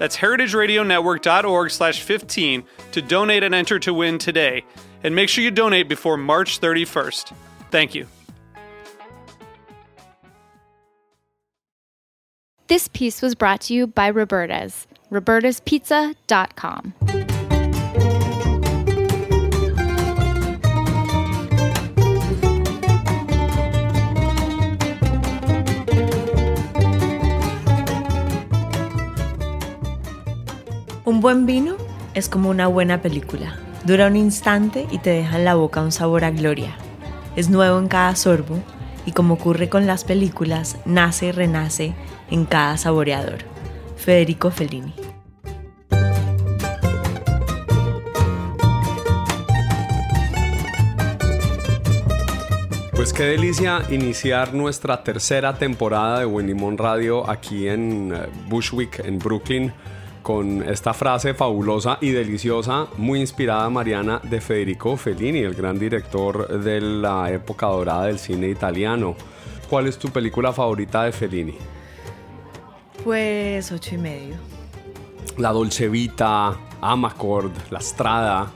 That's heritageradionetwork.org slash 15 to donate and enter to win today. And make sure you donate before March 31st. Thank you. This piece was brought to you by Roberta's, robertaspizza.com. Un buen vino es como una buena película. Dura un instante y te deja en la boca un sabor a gloria. Es nuevo en cada sorbo y como ocurre con las películas, nace y renace en cada saboreador. Federico Fellini. Pues qué delicia iniciar nuestra tercera temporada de Buen Limón Radio aquí en eh, Bushwick, en Brooklyn, con esta frase fabulosa y deliciosa, muy inspirada, Mariana, de Federico Fellini, el gran director de la época dorada del cine italiano. ¿Cuál es tu película favorita de Fellini? Pues ocho y medio. La Dolce Vita, Amacord, La Strada.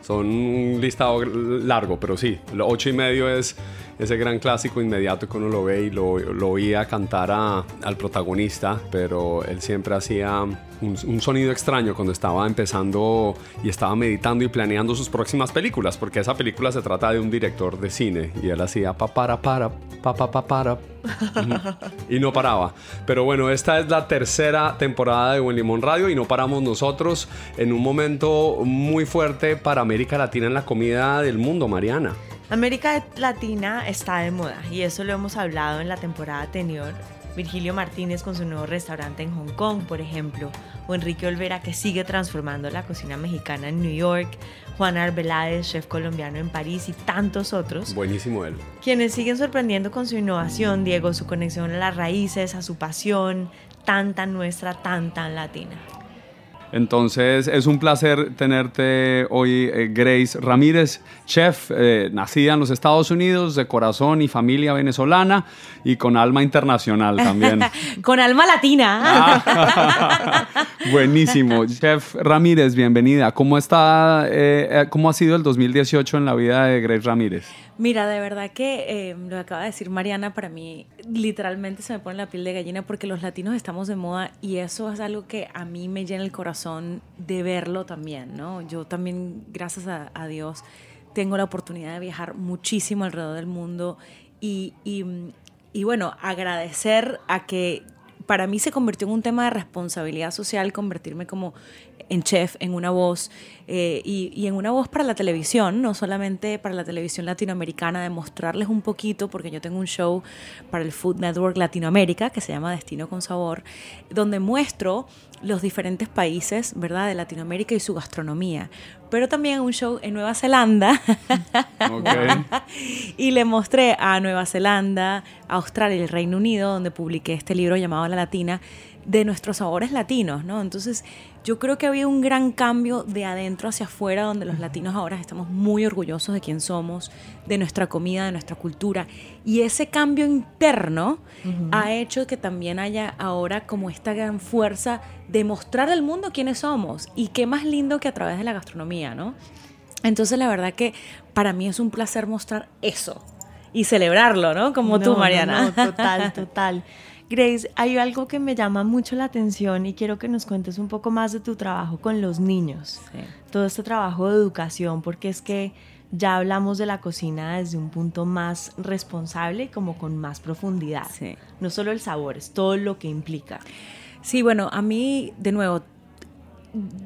Son un listado largo, pero sí, lo ocho y medio es ese gran clásico inmediato que uno lo ve y lo, lo oía cantar a- al protagonista, pero él siempre hacía un, un sonido extraño cuando estaba empezando y estaba meditando y planeando sus próximas películas, porque esa película se trata de un director de cine y él hacía pa para para pa pa pa para y no paraba. Pero bueno, esta es la tercera temporada de Buen Limón Radio y no paramos nosotros en un momento muy fuerte para América Latina en la comida del mundo, Mariana. América Latina está de moda y eso lo hemos hablado en la temporada anterior. Virgilio Martínez con su nuevo restaurante en Hong Kong, por ejemplo, o Enrique Olvera que sigue transformando la cocina mexicana en New York, Juan Arbeláez, chef colombiano en París y tantos otros, Buenísimo él. quienes siguen sorprendiendo con su innovación, Diego, su conexión a las raíces, a su pasión, tan tan nuestra, tan tan latina. Entonces es un placer tenerte hoy, eh, Grace Ramírez, chef, eh, nacida en los Estados Unidos, de corazón y familia venezolana y con alma internacional también. Con alma latina. Ah, buenísimo. Chef Ramírez, bienvenida. ¿Cómo está, eh, cómo ha sido el 2018 en la vida de Grace Ramírez? Mira, de verdad que eh, lo acaba de decir Mariana, para mí literalmente se me pone la piel de gallina porque los latinos estamos de moda y eso es algo que a mí me llena el corazón de verlo también, ¿no? Yo también, gracias a, Dios, tengo la oportunidad de viajar muchísimo alrededor del mundo y, y, y bueno, agradecer a que para mí se convirtió en un tema de responsabilidad social convertirme como en chef, en una voz eh, y, y en una voz para la televisión, no solamente para la televisión latinoamericana, de mostrarles un poquito, porque yo tengo un show para el Food Network Latinoamérica que se llama Destino con Sabor, donde muestro los diferentes países, ¿verdad?, de Latinoamérica y su gastronomía. Pero también un show en Nueva Zelanda. y le mostré a Nueva Zelanda, a Australia y el Reino Unido, donde publiqué este libro llamado La Latina, de nuestros sabores latinos, ¿no? Entonces, yo creo que había un gran cambio de adentro hacia afuera, donde los latinos ahora estamos muy orgullosos de quién somos, de nuestra comida, de nuestra cultura. Y ese cambio interno ha hecho que también haya ahora como esta gran fuerza de mostrar al mundo quiénes somos. Y qué más lindo que a través de la gastronomía, ¿no? Entonces, la verdad que para mí es un placer mostrar eso y celebrarlo, ¿no? Como tú, no, Mariana. no, total, total. Grace, hay algo que me llama mucho la atención y quiero que nos cuentes un poco más de tu trabajo con los niños. Todo este trabajo de educación, porque es que ya hablamos de la cocina desde un punto más responsable y como con más profundidad. No solo el sabor, es todo lo que implica. Sí, bueno, a mí, de nuevo,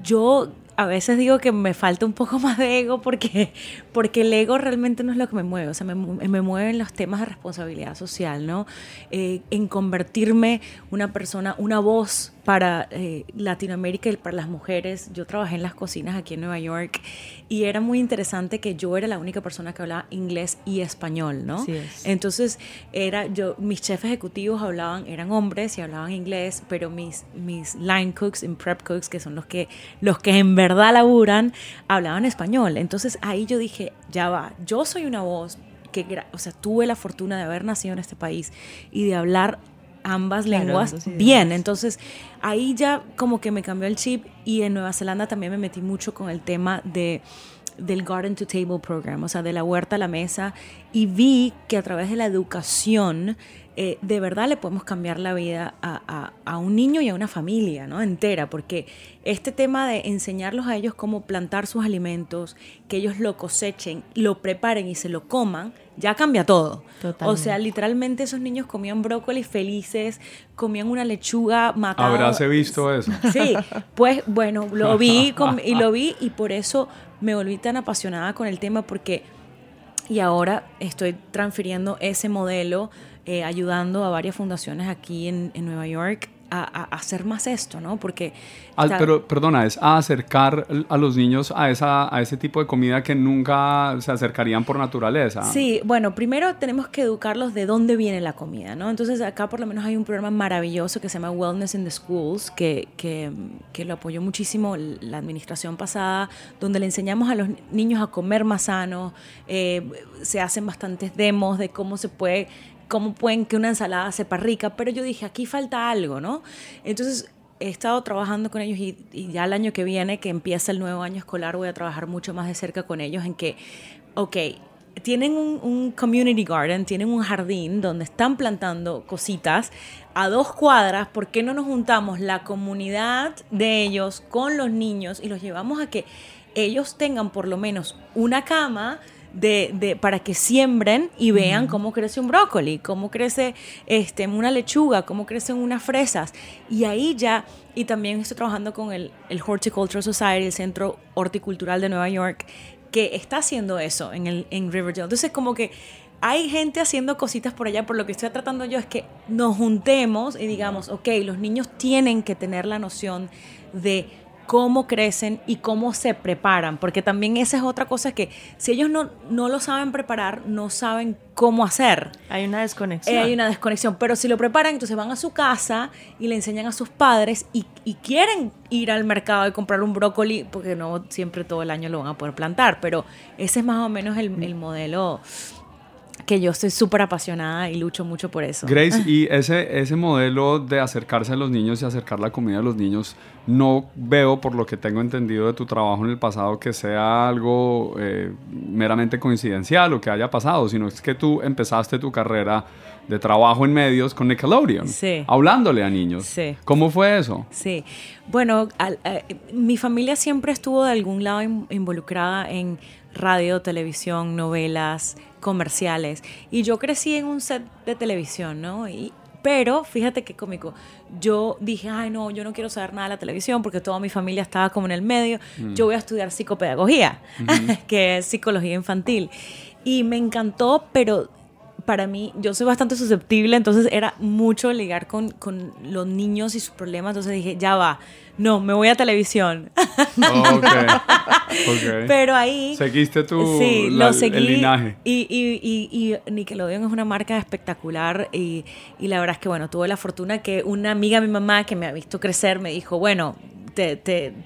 yo a veces digo que me falta un poco más de ego porque, porque el ego realmente no es lo que me mueve, o sea, me, me mueven los temas de responsabilidad social, ¿no? Eh, en convertirme una persona, una voz para eh, Latinoamérica y para las mujeres. Yo trabajé en las cocinas aquí en Nueva York y era muy interesante que yo era la única persona que hablaba inglés y español, ¿no? Entonces, era yo, mis chefs ejecutivos hablaban, eran hombres y hablaban inglés, pero mis, mis line cooks y prep cooks, que son los que, los que en verdad laburan, hablaban español. Entonces, ahí yo dije, ya va, yo soy una voz que, o sea, tuve la fortuna de haber nacido en este país y de hablar ambas lenguas bien. Entonces ahí ya como que me cambió el chip y en Nueva Zelanda también me metí mucho con el tema de del Garden to Table Program, o sea, de la huerta a la mesa, y vi que a través de la educación eh, de verdad le podemos cambiar la vida a, a, un niño y a una familia ¿no? entera, porque este tema de enseñarlos a ellos cómo plantar sus alimentos, que ellos lo cosechen, lo preparen y se lo coman, ya cambia todo. O sea, literalmente esos niños comían brócoli felices, comían una lechuga matada. Habrás visto eso. Sí, pues bueno, lo vi y lo vi y por eso me volví tan apasionada con el tema porque y ahora estoy transfiriendo ese modelo eh, ayudando a varias fundaciones aquí en, en Nueva York a, hacer más esto, ¿no? Porque... pero, perdona, es a acercar a los niños a, esa, a ese tipo de comida que nunca se acercarían por naturaleza. Sí, bueno, primero tenemos que educarlos de dónde viene la comida, ¿no? Entonces acá por lo menos hay un programa maravilloso que se llama Wellness in the Schools, que, que, que lo apoyó muchísimo la administración pasada, donde le enseñamos a los niños a comer más sano, eh, se hacen bastantes demos de cómo se puede cómo pueden que una ensalada sepa rica, pero yo dije, aquí falta algo, ¿no? Entonces he estado trabajando con ellos y, ya el año que viene, que empieza el nuevo año escolar, voy a trabajar mucho más de cerca con ellos en que, ok, tienen un, un, community garden, tienen un jardín donde están plantando cositas a dos cuadras, ¿por qué no nos juntamos la comunidad de ellos con los niños y los llevamos a que ellos tengan por lo menos una cama, de, para que siembren y vean cómo crece un brócoli, cómo crece este, una lechuga, cómo crecen unas fresas. Y ahí ya, y también estoy trabajando con el, el Horticultural Society, el Centro Horticultural de Nueva York, que está haciendo eso en, el, en Riverdale. Entonces, como que hay gente haciendo cositas por allá, por lo que estoy tratando yo es que nos juntemos y digamos, ok, los niños tienen que tener la noción de cómo crecen y cómo se preparan, porque también esa es otra cosa que si ellos no, no lo saben preparar, no saben cómo hacer. Hay una desconexión. Eh, hay una desconexión, pero si lo preparan, entonces van a su casa y le enseñan a sus padres y, quieren ir al mercado y comprar un brócoli, porque no siempre todo el año lo van a poder plantar, pero ese es más o menos el, el modelo que yo estoy súper apasionada y lucho mucho por eso. Grace, y ese, ese modelo de acercarse a los niños y acercar la comida a los niños, no veo, por lo que tengo entendido de tu trabajo en el pasado, que sea algo eh, meramente coincidencial o que haya pasado, sino es que tú empezaste tu carrera de trabajo en medios con Nickelodeon, sí. hablándole a niños. Sí. ¿Cómo fue eso? Sí, bueno, eh, mi familia siempre estuvo de algún lado involucrada en radio, televisión, novelas, comerciales. Y yo crecí en un set de televisión, ¿no? Y, pero fíjate qué cómico. Yo dije, ay, no, yo no quiero saber nada de la televisión porque toda mi familia estaba como en el medio. Mm. Yo voy a estudiar psicopedagogía, que es psicología infantil. Y me encantó, pero para mí, yo soy bastante susceptible, entonces era mucho ligar con, con, los niños y sus problemas, entonces dije, ya va, no, me voy a televisión. Pero ahí... Seguiste tu sí, lo seguí, el linaje. Y, y, y, y, Nickelodeon es una marca espectacular y, y la verdad es que, bueno, tuve la fortuna que una amiga de mi mamá que me ha visto crecer me dijo, bueno, te,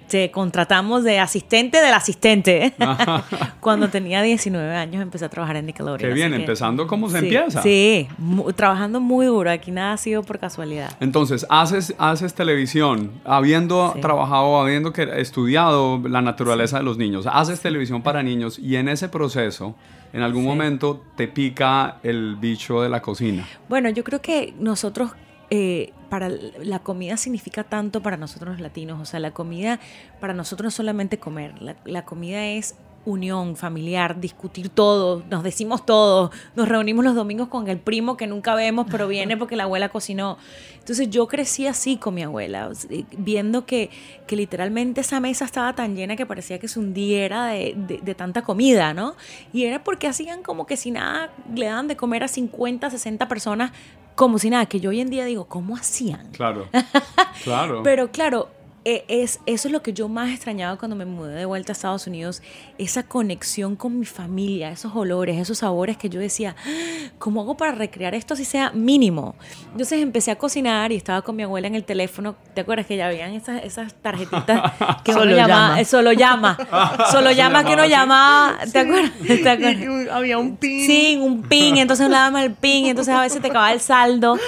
te, contratamos de asistente del asistente. Cuando tenía 19 años empecé a trabajar en Nickelodeon. Qué bien, empezando como se empieza. Sí, trabajando muy duro. Aquí nada ha sido por casualidad. Entonces, haces, haces televisión, habiendo trabajado, habiendo que, estudiado la naturaleza de los niños, haces televisión para niños y en ese proceso, en algún momento te pica el bicho de la cocina. Bueno, yo creo que nosotros eh, para la comida significa tanto para nosotros los latinos. O sea, la comida para nosotros no es solamente comer, la, la comida es unión familiar, discutir todo, nos decimos todo, nos reunimos los domingos con el primo que nunca vemos, pero viene porque la abuela cocinó. Entonces yo crecí así con mi abuela, viendo que, que literalmente esa mesa estaba tan llena que parecía que se hundiera de, de, tanta comida, ¿no? Y era porque hacían como que si nada, le daban de comer a 50, 60 personas como si nada, que yo hoy en día digo, ¿cómo hacían? Claro, claro. Pero claro, es, eso es lo que yo más extrañaba cuando me mudé de vuelta a Estados Unidos, esa conexión con mi familia, esos olores, esos sabores que yo decía, ah, ¿cómo hago para recrear esto si sea mínimo? Entonces empecé a cocinar y estaba con mi abuela en el teléfono, ¿te acuerdas que ya habían esas, esas tarjetitas que solo uno llama. Solo llama, solo llama que uno llamaba, ¿te acuerdas? ¿Te acuerdas? había un pin. Sí, un pin, entonces uno le daba el pin, entonces a veces te acababa el saldo.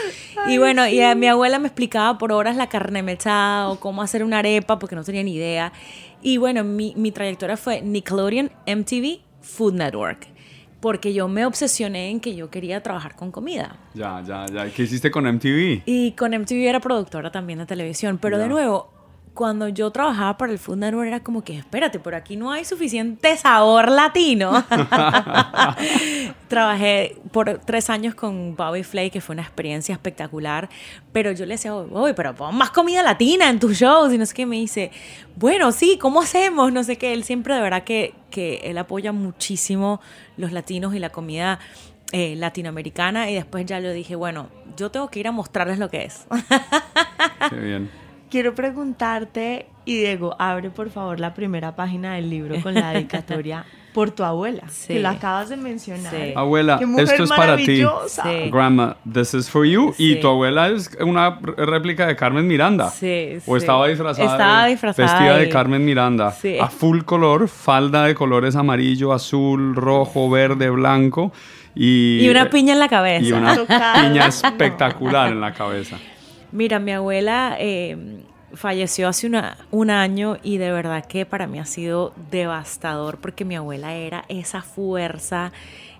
Y bueno, y a mi abuela me explicaba por horas la carne mechada o cómo hacer una arepa porque no tenía ni idea. Y bueno, mi, mi trayectoria fue Nickelodeon, MTV, Food Network. Porque yo me obsesioné en que yo quería trabajar con comida. Ya, ya, ya. ¿Qué hiciste con MTV? Y con MTV era productora también de televisión. Pero de nuevo, cuando yo trabajaba para el Food Network era como que, espérate, por aquí no hay suficiente sabor latino. Trabajé por tres años con Bobby Flay, que fue una experiencia espectacular, pero yo le decía, oye, pero pon más comida latina en tus shows, y no sé qué, me dice, bueno, sí, ¿cómo hacemos? No sé qué, él siempre de verdad que, que él apoya muchísimo los latinos y la comida eh, latinoamericana, y después ya le dije, bueno, yo tengo que ir a mostrarles lo que es. Qué bien. Quiero preguntarte, y Diego, abre por favor la primera página del libro con la dedicatoria por tu abuela, Sí. que lo acabas de mencionar. Sí. Abuela, Qué mujer esto es para ti. Sí. Grandma, this is for you. Y tu abuela es una réplica de Carmen Miranda. Sí, O estaba disfrazada. Estaba de- disfrazada Vestida de de- Carmen Miranda. Sí. A full color, falda de colores amarillo, azul, rojo, verde, blanco. Y, Y una piña en la cabeza. Y una piña espectacular en la cabeza. Mira, mi abuela eh, falleció hace una- un año y de verdad que para mí ha sido devastador porque mi abuela era esa fuerza.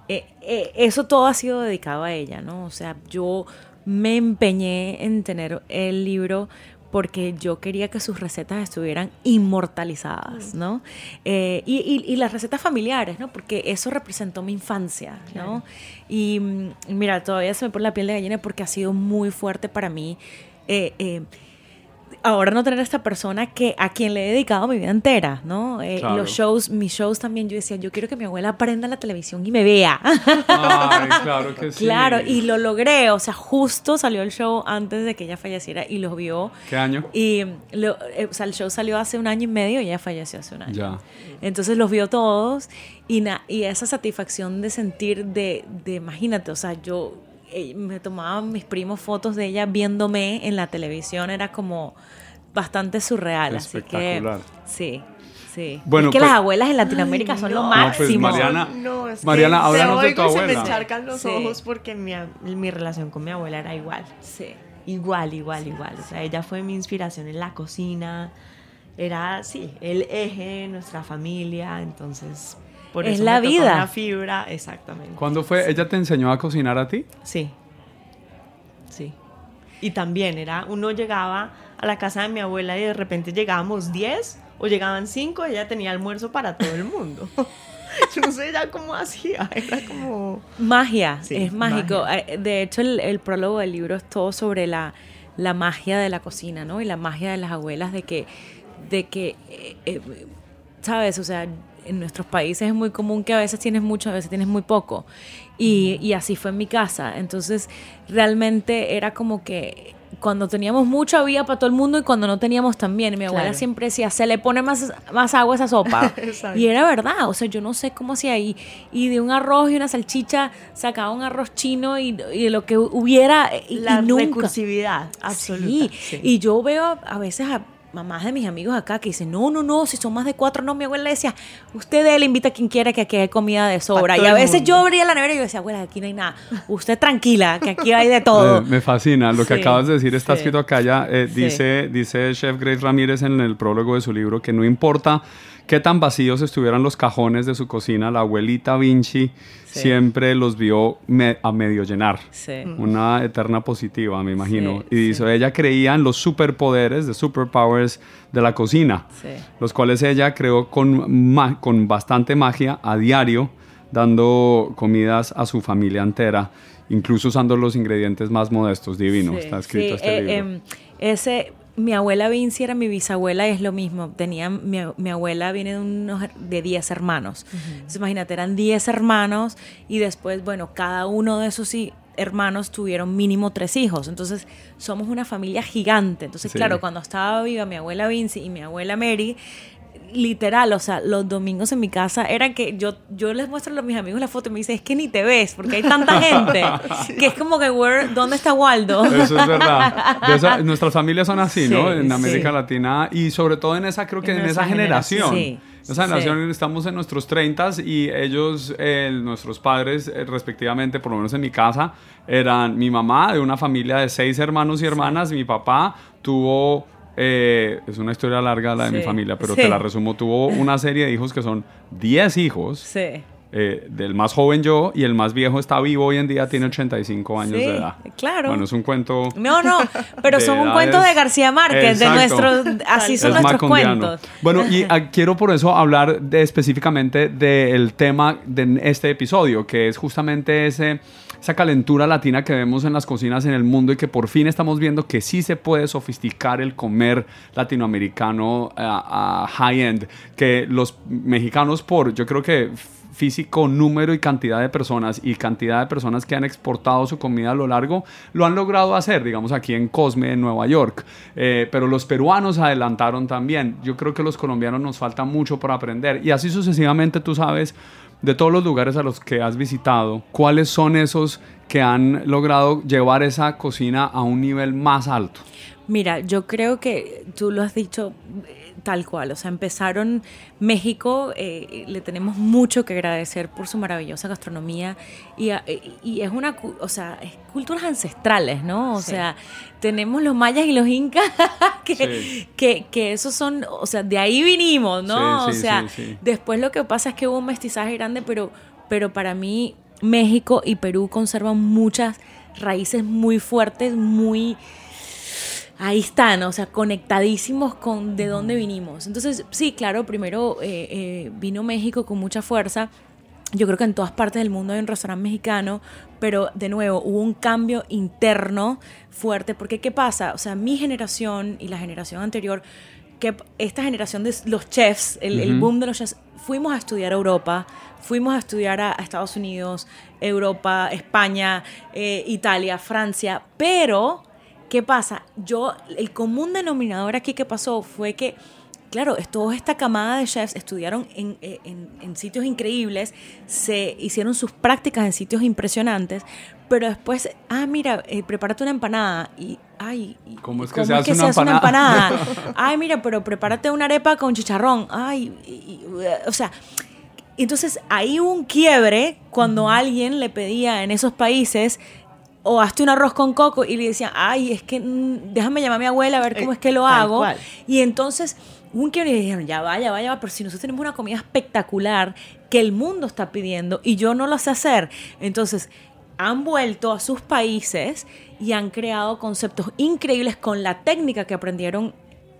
eh, eh, eso todo ha sido dedicado a ella, ¿no? O sea, yo me empeñé en tener el libro porque yo quería que sus recetas estuvieran inmortalizadas, ¿no? Eh, y, y- y las recetas familiares, ¿no? Porque eso representó mi infancia, ¿no? Y mm, mira, todavía se me pone la piel de gallina porque ha sido muy fuerte para mí. eh, eh, ahora no tener a esta persona que a quien le he dedicado mi vida entera, ¿no? Eh, Claro. Los shows, mis shows también, yo decía, yo quiero que mi abuela aprenda la televisión y me vea. Ay, claro que sí. Claro, y lo logré, o sea, justo salió el show antes de que ella falleciera y los vio. ¿Qué año? Y lo- eh, o sea, el show salió hace un año y medio y ella falleció hace un año. Ya. Entonces los vio todos y, na- y esa satisfacción de sentir de, de imagínate, o sea, yo me tomaban mis primos fotos de ella viéndome en la televisión, era como bastante surreal. Así que sí, sí. Bueno, es que pues- las abuelas en Latinoamérica son lo no. No, pues, máximo. Mariana, No, es Mariana, que háblanos te de tu oigo y se me encharcan los Sí. ojos porque mi, mi relación con mi abuela era igual. Sí. Igual, igual, igual. O sea, ella fue mi inspiración en la cocina. Era, sí, el eje de nuestra familia. Entonces, por Es eso la me tocó vida. una fibra, exactamente. ¿Cuándo fue? ¿Ella te enseñó a cocinar a ti? Sí, sí. Y también era, uno llegaba a la casa de mi abuela y de repente llegábamos 10 o llegaban 5 y ella tenía almuerzo para todo el mundo. Yo no sé ya cómo hacía, era como... Magia, Sí, es mágico. Eh, De hecho, el, el prólogo del libro es todo sobre la, la magia de la cocina, ¿no? Y la magia de las abuelas de que, de que eh, eh, ¿sabes? O sea, en nuestros países es muy común que a veces tienes mucho, a veces tienes muy poco. Y, y así fue en mi casa. Entonces, realmente era como que cuando teníamos mucho había para todo el mundo y cuando no teníamos también. Mi abuela Claro. siempre decía, se le pone más, más agua a esa sopa. Y era verdad, o sea, yo no sé cómo hacía ahí. Y de un arroz y una salchicha sacaba un arroz chino y, y de lo que hubiera. Y, La y nunca. recursividad absoluta. Sí. sí. y yo veo a veces a mamás de mis amigos acá que dicen, no, no, no, si son más de cuatro, no, mi abuela le decía, usted le invita a quien quiera que aquí hay comida de sobra. Y a veces mundo. yo abría la nevera y yo decía, abuela, aquí no hay nada. Usted tranquila, que aquí hay de todo. Me, me fascina. Lo que Sí, acabas de decir está sí. escrito acá ya. eh, Sí. dice, dice Chef Grace Ramírez en el prólogo de su libro que no importa qué tan vacíos estuvieran los cajones de su cocina, la abuelita Vinci siempre los vio a medio llenar. Sí. Una eterna positiva, me imagino. Sí, y dice, ella creía en los superpoderes, de superpowers de la cocina, Sí. los cuales ella creó con, ma- con bastante magia a diario, dando comidas a su familia entera, incluso usando los ingredientes más modestos. Divino, Sí, está escrito sí, este eh, libro. em, ese, mi abuela Vinci era mi bisabuela, es lo mismo. Tenía, mi, mi abuela viene de, unos, de 10 hermanos. Entonces, imagínate, eran 10 hermanos y después, bueno, cada uno de esos hermanos tuvieron mínimo tres hijos. Entonces, somos una familia gigante. Entonces, Sí. claro, cuando estaba viva mi abuela Vinci y mi abuela Mary, literal, o sea, los domingos en mi casa eran que yo, yo les muestro a mis amigos la foto y me dicen, es que ni te ves, porque hay tanta gente, que es como que, "Where- ¿dónde está Waldo? Eso es verdad. Esa- nuestras familias son así, ¿no? En América sí. Latina y sobre todo en esa, creo que En en, esa generación. generación. Sí, Esa sí. generación estamos en nuestros 30 y ellos, eh, nuestros padres, eh, respectivamente, por lo menos en mi casa, eran mi mamá de una familia de seis hermanos y hermanas, mi papá tuvo... eh, es una historia larga la de mi familia, pero sí. te la resumo. Tuvo una serie de hijos que son 10 hijos. Sí. Eh, del más joven yo y el más viejo está vivo hoy en día, tiene 85 años Sí, de edad. claro. Bueno, es un cuento No, no, pero son un cuento de García Márquez, de nuestros, así son Es nuestros cuentos. Bueno, y ah, quiero por eso hablar de, específicamente del tema de este episodio, que es justamente ese, esa calentura latina que vemos en las cocinas en el mundo y que por fin estamos viendo que sí se puede sofisticar el comer latinoamericano a, a high-end, que los mexicanos por, yo creo que físico, número y cantidad de personas y cantidad de personas que han exportado su comida a lo largo, lo han logrado hacer, digamos aquí en Cosme, en Nueva York. Eh, pero los peruanos adelantaron también. Yo creo que los colombianos nos falta mucho por aprender. Y así sucesivamente tú sabes de todos los lugares a los que has visitado, cuáles son esos que han logrado llevar esa cocina a un nivel más alto. Mira, yo creo que tú lo has dicho tal cual, o sea, empezaron México, eh, le tenemos mucho que agradecer por su maravillosa gastronomía y, y es una, o sea, es culturas ancestrales, ¿no? O Sí. sea, tenemos los mayas y los incas que, Sí. que, que esos son, o sea, de ahí vinimos, ¿no? Sí, o sea, después lo que pasa es que hubo un mestizaje grande, pero, pero para mí México y Perú conservan muchas raíces muy fuertes, muy ahí están, o sea, conectadísimos con de dónde vinimos. Entonces, sí, claro, primero eh, eh, vino México con mucha fuerza. Yo creo que en todas partes del mundo hay un restaurante mexicano, pero de nuevo hubo un cambio interno fuerte, porque ¿qué pasa? O sea, mi generación y la generación anterior, que esta generación de los chefs, el, el boom de los chefs, fuimos a estudiar a Europa, fuimos a estudiar a, a Estados Unidos, Europa, España, eh, Italia, Francia, pero ¿Qué pasa? Yo, el común denominador aquí que pasó fue que, claro, es- toda esta camada de chefs estudiaron en, eh, en- en sitios increíbles, se hicieron sus prácticas en sitios impresionantes, pero después, ah, mira, eh, prepárate una empanada y, ay, y- ¿Cómo es y que se hace una empanada? ay, mira, pero prepárate una arepa con chicharrón, ay, y- y- o sea... Entonces ahí hubo un quiebre cuando alguien le pedía en esos países o hazte un arroz con coco y le decían, ay, es que mm, déjame llamar a mi abuela a ver cómo Eh, es que lo tal hago. cual. Y entonces un y dijeron, ya vaya, ya va, ya va, pero si nosotros tenemos una comida espectacular que el mundo está pidiendo y yo no lo sé hacer. Entonces han vuelto a sus países y han creado conceptos increíbles con la técnica que aprendieron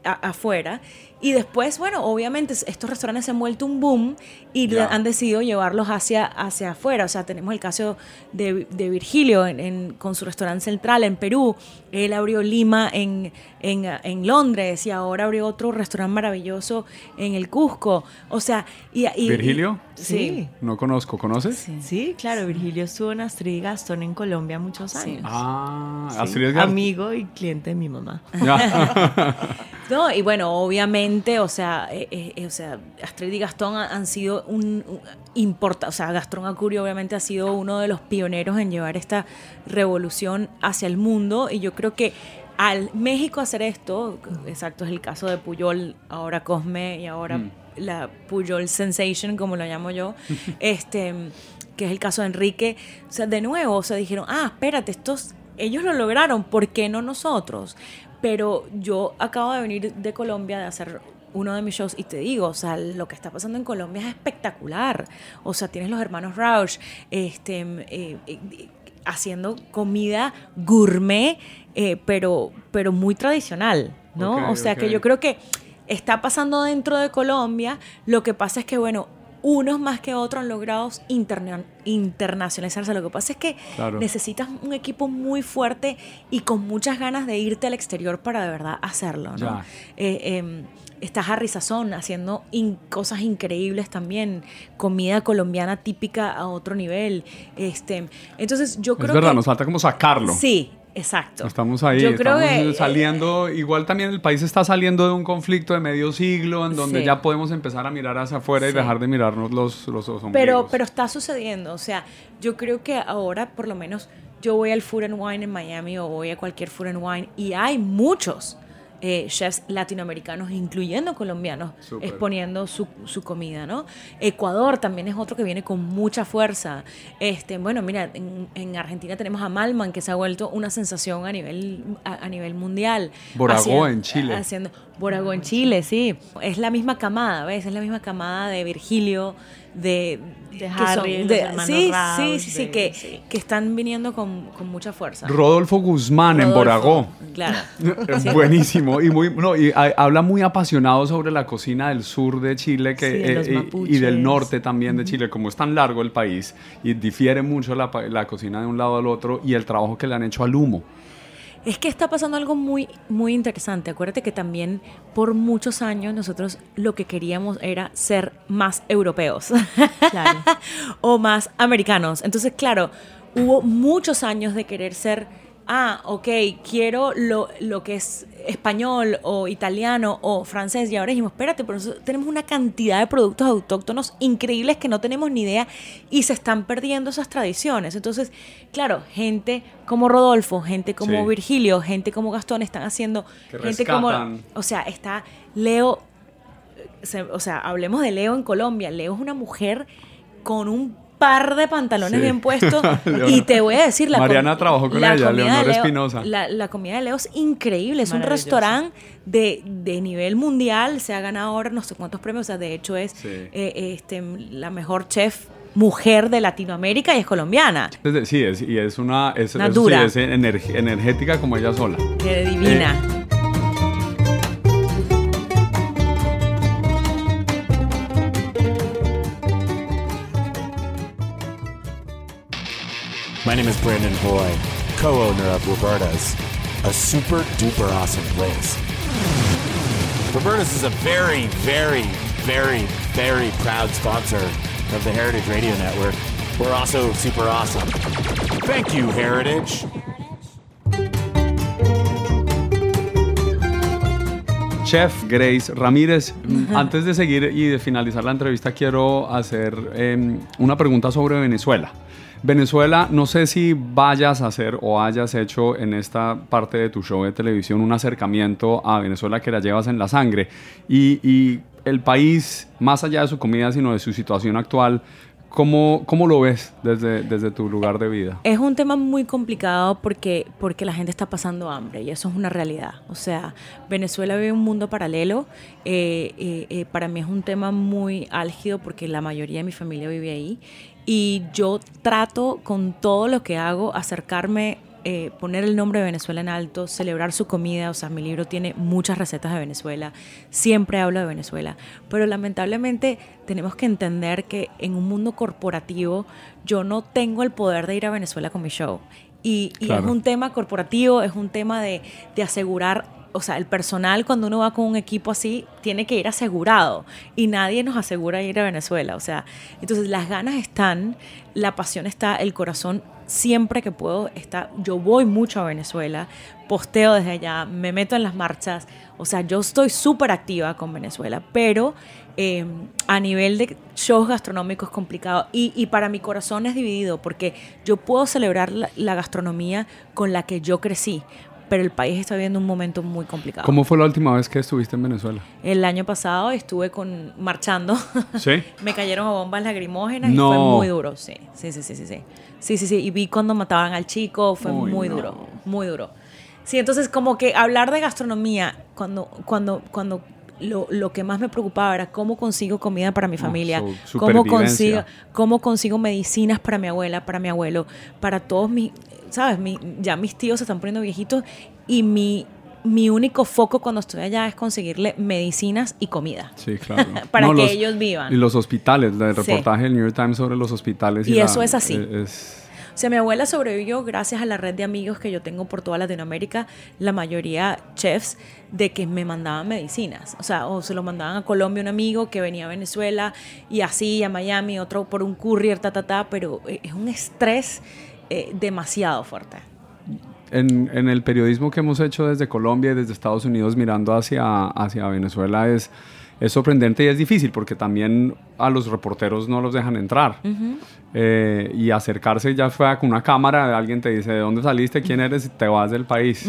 a- afuera. Y después, bueno, obviamente estos restaurantes se han vuelto un boom y han decidido llevarlos hacia, hacia afuera. O sea, tenemos el caso de, de Virgilio en- en- con su restaurante central en Perú. Él abrió Lima en, en, en Londres y ahora abrió otro restaurante maravilloso en el Cusco. O sea, y... y- ¿Virgilio? y- Sí. No conozco, ¿conoces? Sí, claro, Virgilio estuvo en Astrid y Gastón en Colombia muchos Sí. años. Ah, Sí, Astrid Edgar- Amigo y cliente de mi mamá. Ya. No, y bueno, obviamente, o sea, eh, eh, o sea, Astrid y Gastón han, han sido un, un importa, o sea, Gastón Acurio obviamente ha sido uno de los pioneros en llevar esta revolución hacia el mundo y yo creo que al México hacer esto, exacto, es el caso de Puyol, ahora Cosme y ahora Mm. la Puyol Sensation, como lo llamo yo, este, que es el caso de Enrique, o sea, de nuevo, o sea, dijeron, ah, espérate, estos, ellos lo lograron, ¿por qué no nosotros? Pero yo acabo de venir de Colombia de hacer uno de mis shows y te digo, o sea, lo que está pasando en Colombia es espectacular. O sea, tienes los hermanos Rausch, este, eh, eh, haciendo comida gourmet, eh, pero, pero muy tradicional, ¿no? O sea, que yo creo que está pasando dentro de Colombia. Lo que pasa es que, bueno, unos más que otros han logrado interna- internacionalizarse. Lo que pasa es que Claro. necesitas un equipo muy fuerte y con muchas ganas de irte al exterior para de verdad hacerlo, ¿no? Ya. Eh, em, está Harry Sazón haciendo in- cosas increíbles también, comida colombiana típica a otro nivel. Este, entonces yo Es creo verdad, que nos falta como sacarlo. sí, exacto. Estamos ahí, Yo creo estamos que, eh, saliendo, igual también el país está saliendo de un conflicto de medio siglo en donde Sí. ya podemos empezar a mirar hacia afuera y dejar de mirarnos los, los, los Pero, pero está sucediendo. O sea, yo creo que ahora, por lo menos, yo voy al Food and Wine en Miami o voy a cualquier Food and Wine y hay muchos eh, chefs latinoamericanos, incluyendo colombianos, exponiendo su, su comida, ¿no? Ecuador también es otro que viene con mucha fuerza. Este, bueno, mira, en, en Argentina tenemos a Malman, que se ha vuelto una sensación a nivel, a, a nivel mundial. Boragó en Chile. Haciendo, Boragó en Chile, sí. Es la misma camada, ¿ves? Es la misma camada de Virgilio, de, De los hermanos sí, sí, sí, sí, de- que, sí. que están viniendo con, con mucha fuerza. Rodolfo Guzmán en Boragó. Claro. Es Buenísimo y muy no, y ha- habla muy apasionado sobre la cocina del sur de Chile que, Sí, de eh, y- y, del norte también de Chile como es tan largo el país y difiere mucho la, pa- la cocina de un lado al otro y el trabajo que le han hecho al humo Es que está pasando algo muy, muy interesante. Acuérdate que también por muchos años nosotros lo que queríamos era ser más europeos Claro. o más americanos. Entonces, claro, hubo muchos años de querer ser, ah, ok, quiero lo, lo que es español o italiano o francés. Y ahora dijimos, espérate, pero nosotros tenemos una cantidad de productos autóctonos increíbles que no tenemos ni idea y se están perdiendo esas tradiciones. Entonces, claro, gente como Rodolfo, gente como Sí. Virgilio, gente como Gastón están haciendo, Que gente como, o sea, está Leo o sea, hablemos de Leo en Colombia. Leo es una mujer con un par de pantalones Sí. bien puestos. Y te voy a decir, la Mariana trabajó con la ella, comida de Leonora Leo- Espinosa. La, la comida de Leo es increíble. Es un restaurante de, de nivel mundial. Se ha ganado ahora no sé cuántos premios. O sea, de hecho es Sí. eh, este, la mejor chef mujer de Latinoamérica y es colombiana. Sí es, y es una es, Una eso sí, es energ- energética como ella sola Qué divina. My name is Brandon Hoy, co-owner of Roberta's, a super duper awesome place. Roberta's is a very, very, very, very proud sponsor of the Heritage Radio Network. We're also super awesome. Thank you, Heritage. Chef Grace Ramírez, antes de seguir y de finalizar la entrevista, quiero hacer eh, una pregunta sobre Venezuela. Venezuela, no sé si vayas a hacer o hayas hecho en esta parte de tu show de televisión un acercamiento a Venezuela que la llevas en la sangre. Y, el país, más allá de su comida, sino de su situación actual, ¿cómo, cómo lo ves desde, desde tu lugar de vida? Es un tema muy complicado porque, porque la gente está pasando hambre y eso es una realidad. O sea, Venezuela vive un mundo paralelo. Eh, eh, eh, para mí es un tema muy álgido porque la mayoría de mi familia vive ahí. Y yo trato con todo lo que hago acercarme, eh, poner el nombre de Venezuela en alto, celebrar su comida. O sea, mi libro tiene muchas recetas de Venezuela. Siempre hablo de Venezuela. Pero lamentablemente tenemos que entender que en un mundo corporativo yo no tengo el poder de ir a Venezuela con mi show. Y, y Claro. es un tema corporativo, es un tema de, de asegurar, o sea, el personal cuando uno va con un equipo así tiene que ir asegurado y nadie nos asegura ir a Venezuela. O sea, entonces las ganas están, la pasión está, el corazón siempre que puedo está. Yo voy mucho a Venezuela, posteo desde allá, me meto en las marchas. O sea, yo estoy súper activa con Venezuela, pero eh, a nivel de shows gastronómicos es complicado. Y, y para mi corazón es dividido, porque yo puedo celebrar la gastronomía con la que yo crecí, pero el país está viviendo un momento muy complicado. ¿Cómo fue la última vez que estuviste en Venezuela? El año pasado estuve con marchando. ¿Sí? Me cayeron a bombas lagrimógenas y No. fue muy duro, sí. Sí, sí, sí, sí, sí. Sí, sí, sí. Y vi cuando mataban al chico, fue Uy, muy no. duro, muy duro. Sí, entonces como que hablar de gastronomía cuando, cuando, cuando lo, lo que más me preocupaba era cómo consigo comida para mi familia, su- cómo consigo, cómo consigo medicinas para mi abuela, para mi abuelo, para todos mis, ¿sabes? Mi- ya mis tíos se están poniendo viejitos y mi, mi único foco cuando estoy allá es conseguirle medicinas y comida. Sí, claro. Para que ellos vivan. Y los hospitales, el Sí. reportaje del New York Times sobre los hospitales. Y la- eso es así. eh, es- sea, mi abuela sobrevivió gracias a la red de amigos que yo tengo por toda Latinoamérica, la mayoría chefs, de que me mandaban medicinas. O sea, o se lo mandaban a Colombia un amigo que venía a Venezuela y así a Miami, otro por un courier, ta, ta, ta, pero eh, es un estrés eh, demasiado fuerte. en, en el periodismo que hemos hecho desde Colombia y desde Estados Unidos mirando hacia, hacia Venezuela es, es sorprendente y es difícil porque también a los reporteros no los dejan entrar. Eh, y acercarse ya fue con una cámara, alguien te dice de dónde saliste, quién eres y te vas del país.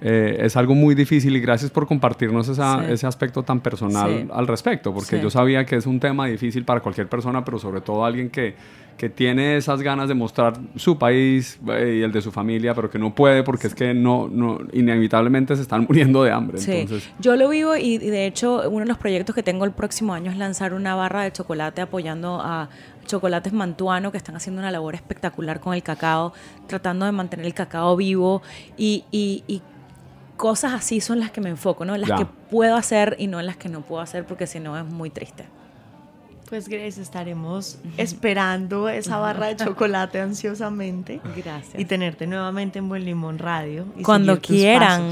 Eh, es algo muy difícil y gracias por compartirnos esa- Sí. ese aspecto tan personal Sí. al respecto, porque Sí. yo sabía que es un tema difícil para cualquier persona, pero sobre todo alguien que, que tiene esas ganas de mostrar su país eh, y el de su familia, pero que no puede porque es que no, no inevitablemente se están muriendo de hambre. Sí, Entonces, yo lo vivo y, y de hecho uno de los proyectos que tengo el próximo año es lanzar una barra de chocolate apoyando a chocolates mantuano que están haciendo una labor espectacular con el cacao, tratando de mantener el cacao vivo y, y- y cosas así son las que me enfoco, ¿no? En las Ya. que puedo hacer y no en las que no puedo hacer porque si no es muy triste. Pues Grace, estaremos esperando esa barra de chocolate ansiosamente. Gracias. Y tenerte nuevamente en Buen Limón Radio. y Cuando quieran.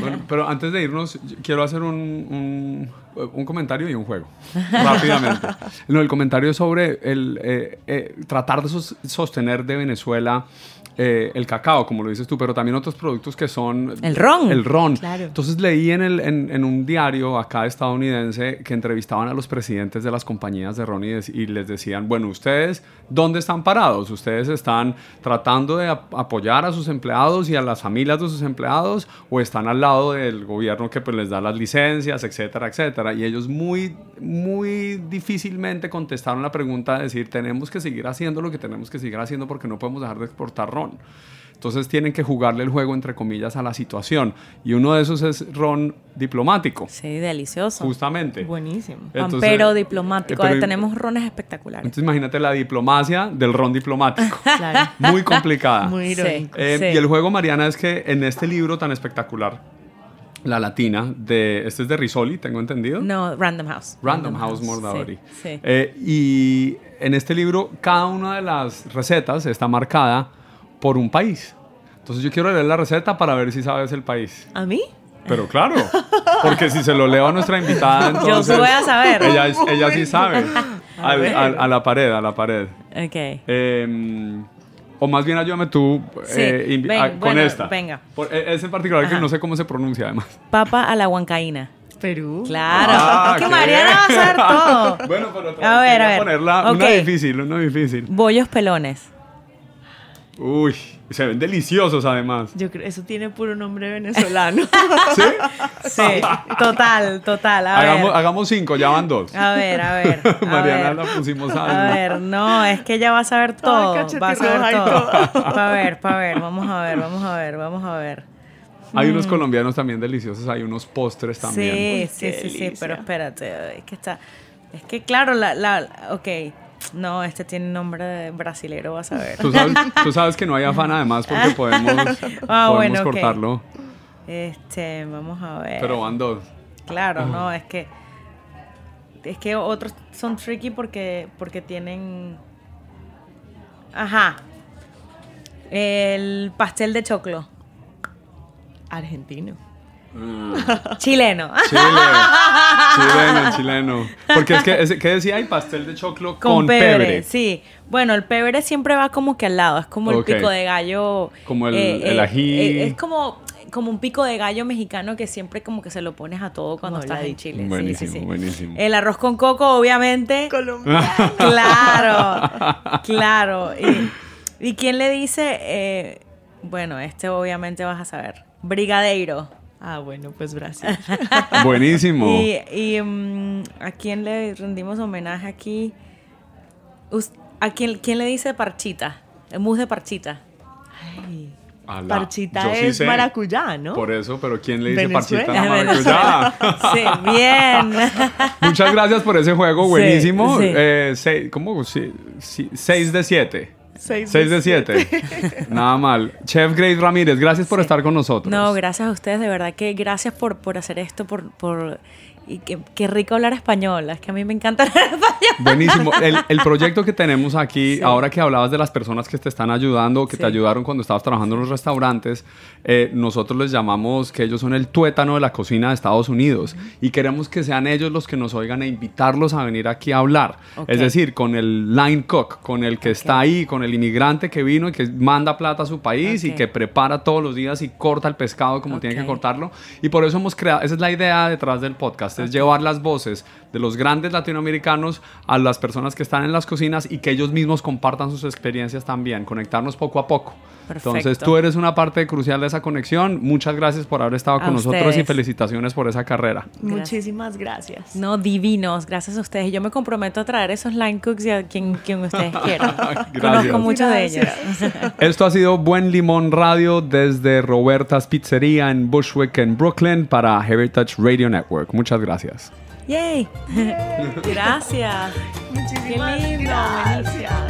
bueno, pero antes de irnos, quiero hacer un, un- un comentario y un juego, rápidamente. No, el comentario es sobre el, eh, eh, tratar de sos- sostener de Venezuela eh, el cacao, como lo dices tú, pero también otros productos que son... El ron. El ron. Claro. Entonces leí en, el, en, en un diario acá estadounidense que entrevistaban a los presidentes de las compañías de ron y, les decían, bueno, ustedes, ¿dónde están parados? ¿Ustedes están tratando de ap- apoyar a sus empleados y a las familias de sus empleados o están al lado del gobierno que pues, les da las licencias, etcétera, etcétera? Y ellos muy, muy difícilmente contestaron la pregunta de decir, tenemos que seguir haciendo lo que tenemos que seguir haciendo porque no podemos dejar de exportar ron. Entonces tienen que jugarle el juego, entre comillas, a la situación. Y uno de esos es ron diplomático, Sí, delicioso. justamente. Buenísimo. Entonces- Pampero diplomático. Eh, pero- Tenemos rones espectaculares. Entonces imagínate la diplomacia del ron diplomático. Claro. Muy complicada. Muy Sí. irónico. Eh, Sí. Y el juego, Mariana, es que en este libro tan espectacular, La Latina, de, este es de Risoli, tengo entendido. No, Random House. Random House Mordauri. Sí, sí. Eh, y en este libro, cada una de las recetas está marcada por un país. Entonces yo quiero leer la receta para ver si sabes el país. ¿A mí? Pero claro, porque si se lo leo a nuestra invitada, Yo entonces... sí voy a saber. Ella, ella sí sabe. A al- a la pared, a la pared. Ok. Eh, o más bien ayúdame tú Sí, eh, ven, ah, con bueno, esta. venga. Por- eh, es en particular que Ajá. no sé cómo se pronuncia además. Papa a la huancaína. Perú. Claro. Ah, es que ¿qué? Mariana va a saber todo. Bueno, pero A ver, a ver. ponerla una Ok. difícil, una difícil. Bollos pelones. Uy, se ven deliciosos además. Yo creo eso tiene puro nombre venezolano. ¿Sí? Sí, total, total. A Hagamos, ver. hagamos cinco, ya van dos. A ver, a ver. A Mariana ver. la pusimos A a ver, no, es que ella va a saber todo. Va a cachetirroja saber y todo. Pa' ver, pa' ver, vamos a ver, vamos a ver, vamos a ver. Hay unos colombianos también deliciosos, hay unos postres también. Sí, Uy, sí, qué sí, sí, pero espérate, es que está, es que claro, la, la, ok, no, este tiene nombre de brasilero, vas a ver. Tú sabes, tú sabes que no hay afán además porque podemos, Ah, podemos bueno, ok. cortarlo. Este, vamos a ver. Pero van dos. Claro, no, es que, es que otros son tricky porque, porque tienen, ajá, el pastel de choclo, Argentino. Chileno. Chile. chileno, chileno. Porque es que, es- ¿qué decía? Hay pastel de choclo con, Con, pebre. pebre, sí. Bueno, el pebre siempre va como que al lado, es como el pico de gallo. Como el- el ají. eh, es como, como un pico de gallo mexicano que siempre como que se lo pones a todo cuando Como estás en. Chile. Sí, Buenísimo, sí, sí. buenísimo. El arroz con coco, obviamente. Colombiano. Claro, claro. Y, ¿y quién le dice? eh, bueno, este obviamente vas a saber. Brigadeiro. Ah, bueno, pues Brasil. Buenísimo. Y, y, mm, a quién le rendimos homenaje aquí. ¿A quién, quién le dice parchita? El mousse de parchita. Ay, Parchita yo es maracuyá, ¿no? Por eso, pero ¿quién le dice Venezuela. parchita a la maracuyá? Sí, bien. Muchas gracias por ese juego, Sí, buenísimo. sí. Eh, seis, ¿Cómo? Sí, sí, seis de siete. Seis Seis de de siete. Nada mal. Chef Grace Ramírez, gracias por Sí. estar con nosotros. No, gracias a ustedes, de verdad que gracias por, por hacer esto, por, por y qué, qué rico hablar español, es que a mí me encanta hablar español. Buenísimo. El, el proyecto que tenemos aquí, Sí. ahora que hablabas de las personas que te están ayudando, que te Sí. ayudaron cuando estabas trabajando en los restaurantes, eh, nosotros les llamamos que ellos son el tuétano de la cocina de Estados Unidos y queremos que sean ellos los que nos oigan e invitarlos a venir aquí a hablar. Ok. Es decir, con el line cook, con el que está ahí, con el inmigrante que vino y que manda plata a su país y Ok. que prepara todos los días y corta el pescado como tiene que cortarlo. Y por eso hemos creado, esa es la idea detrás del podcast, es llevar las voces de los grandes latinoamericanos a las personas que están en las cocinas y que ellos mismos compartan sus experiencias también, conectarnos poco a poco. Perfecto. Entonces tú eres una parte crucial de esa conexión. Muchas gracias por haber estado A con nosotros y felicitaciones por esa carrera. Muchísimas gracias. No, divinos, gracias a ustedes. Yo me comprometo a traer esos line cooks y a quien, quien ustedes quieran. Gracias. Conozco muchos de ellos. Esto ha sido Buen Limón Radio desde Roberta's Pizzería en Bushwick, en Brooklyn, para Heritage Radio Network. Muchas gracias. Yay. Gracias. Muchísimas Qué lindo, gracias.